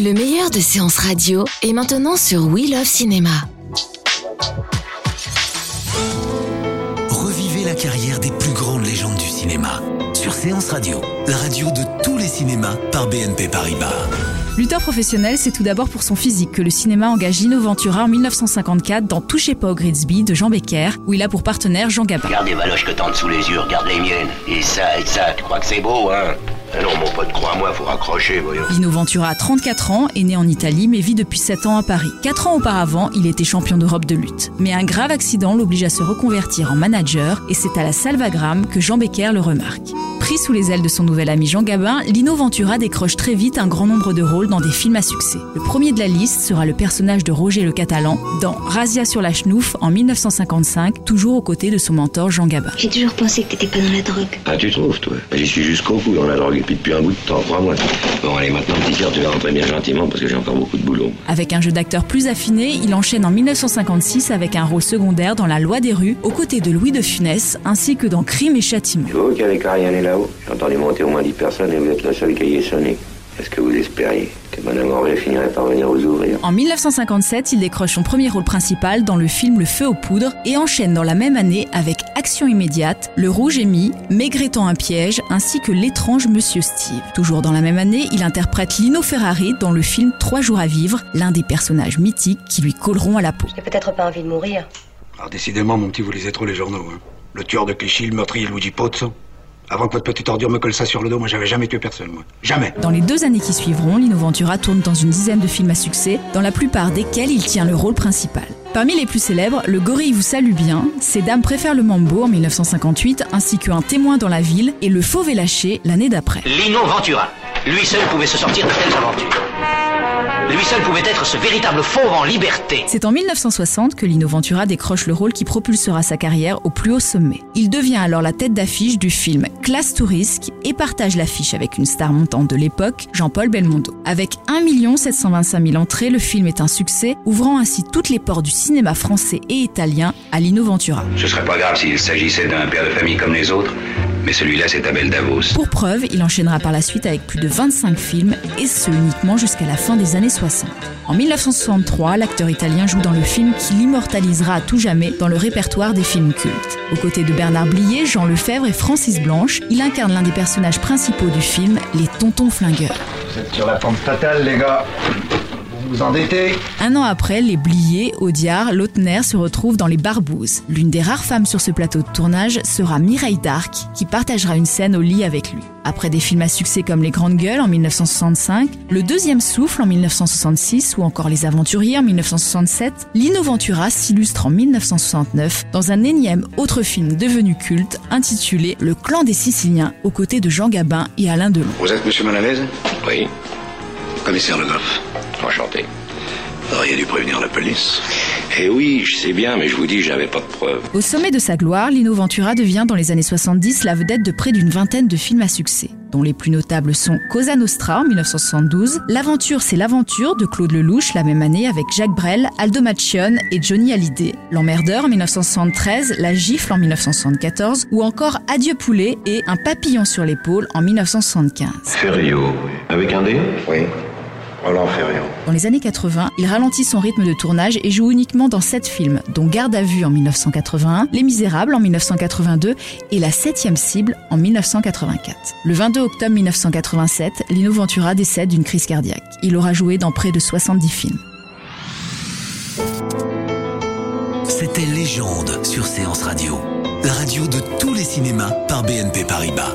Le meilleur de séances radio est maintenant sur We Love Cinéma. Revivez la carrière des plus grandes légendes du cinéma sur Séance Radio, la radio de tous les cinémas par BNP Paribas. Lutteur professionnel, c'est tout d'abord pour son physique que le cinéma engage Lino Ventura en 1954 dans Touchez pas au Gridsby de Jean Becker, où il a pour partenaire Jean Gabin. Regarde les valoches que t'as sous les yeux, regarde les miennes. Et ça, et ça, tu crois que c'est beau, hein? Non, mon pote, crois-moi. Lino Ventura a 34 ans, est né en Italie mais vit depuis 7 ans à Paris. 4 ans auparavant, il était champion d'Europe de lutte. Mais un grave accident l'oblige à se reconvertir en manager et c'est à la Salvagram que Jean Becker le remarque. Pris sous les ailes de son nouvel ami Jean Gabin, Lino Ventura décroche très vite un grand nombre de rôles dans des films à succès. Le premier de la liste sera le personnage de Roger le Catalan dans Razia sur la Schnouf en 1955, toujours aux côtés de son mentor Jean Gabin. J'ai toujours pensé que t'étais pas dans la drogue. Ah, tu trouves, toi? J'y suis jusqu'au bout dans la drogue, et puis depuis un bout de temps, crois-moi. Bon, allez, maintenant, petit cœur, tu vas rentrer bien gentiment, parce que j'ai encore beaucoup de boulot. Avec un jeu d'acteur plus affiné, il enchaîne en 1956 avec un rôle secondaire dans La Loi des rues, aux côtés de Louis de Funès, ainsi que dans Crime et Châtiment. Avez carillonné là-haut J'ai entendu monter au moins 10 personnes et vous êtes le seul qui ayez sonné. Est-ce que vous espériez que Madame Henri finirait par venir vous ouvrir? En 1957, il décroche son premier rôle principal dans le film Le Feu aux poudres et enchaîne dans la même année avec Action immédiate, Le Rouge est mis, Maigretant un piège, ainsi que L'étrange Monsieur Steve. Toujours dans la même année, il interprète Lino Ferrari dans le film Trois jours à vivre, l'un des personnages mythiques qui lui colleront à la peau. J'ai peut-être pas envie de mourir. Alors décidément, mon petit, vous lisez trop les journaux. Hein. Le tueur de Clichy, le meurtrier Luigi Pozzo. Avant que votre petite ordure me colle ça sur le dos, moi j'avais jamais tué personne, moi. Jamais. Dans les deux années qui suivront, Lino Ventura tourne dans une dizaine de films à succès, dans la plupart desquels il tient le rôle principal. Parmi les plus célèbres, Le Gorille vous salue bien, Ces dames préfèrent le mambo en 1958, ainsi qu'un témoin dans la ville et Le Fauve et lâché l'année d'après. Lino Ventura. Lui seul pouvait se sortir de telles aventures. Lui seul pouvait être ce véritable fauve en liberté. C'est en 1960 que Lino Ventura décroche le rôle qui propulsera sa carrière au plus haut sommet. Il devient alors la tête d'affiche du film Classe Tourisque et partage l'affiche avec une star montante de l'époque, Jean-Paul Belmondo. Avec 1 725 000 entrées, le film est un succès, ouvrant ainsi toutes les portes du cinéma français et italien à Lino Ventura. Ce serait pas grave s'il s'agissait d'un père de famille comme les autres, mais celui-là c'est Abel Davos. Pour preuve, il enchaînera par la suite avec plus de 25 films, et ce uniquement jusqu'à la fin des années 60. En 1963, l'acteur italien joue dans le film qui l'immortalisera à tout jamais dans le répertoire des films cultes. Aux côtés de Bernard Blier, Jean Lefebvre et Francis Blanche, il incarne l'un des personnages principaux du film, les Tontons Flingueurs. Vous êtes sur la pente fatale, les gars. Vous vous endettez Un an après, les Blier, Audiard, Lautner se retrouvent dans Les Barbouzes. L'une des rares femmes sur ce plateau de tournage sera Mireille Darc, qui partagera une scène au lit avec lui. Après des films à succès comme Les Grandes Gueules en 1965, Le Deuxième Souffle en 1966 ou encore Les Aventuriers en 1967, Lino Ventura s'illustre en 1969 dans un énième autre film devenu culte intitulé Le Clan des Siciliens aux côtés de Jean Gabin et Alain Delon. Vous êtes Monsieur Malavez Oui, Commissaire Le Goff. Enchanté. Vous auriez dû prévenir la police. Eh oui, je sais bien, mais je vous dis, j'avais pas de preuves. Au sommet de sa gloire, Lino Ventura devient dans les années 70 la vedette de près d'une vingtaine de films à succès, dont les plus notables sont Cosa Nostra en 1972, L'aventure c'est l'aventure de Claude Lelouch la même année avec Jacques Brel, Aldo Macione et Johnny Hallyday, L'emmerdeur en 1973, La gifle en 1974 ou encore Adieu poulet et Un papillon sur l'épaule en 1975. Ferrio, avec un D? Oui. Dans les années 80, il ralentit son rythme de tournage et joue uniquement dans sept films, dont Garde à vue en 1981, Les Misérables en 1982 et La septième cible en 1984. Le 22 octobre 1987, Lino Ventura décède d'une crise cardiaque. Il aura joué dans près de 70 films. C'était Légende sur Séance Radio, la radio de tous les cinémas par BNP Paribas.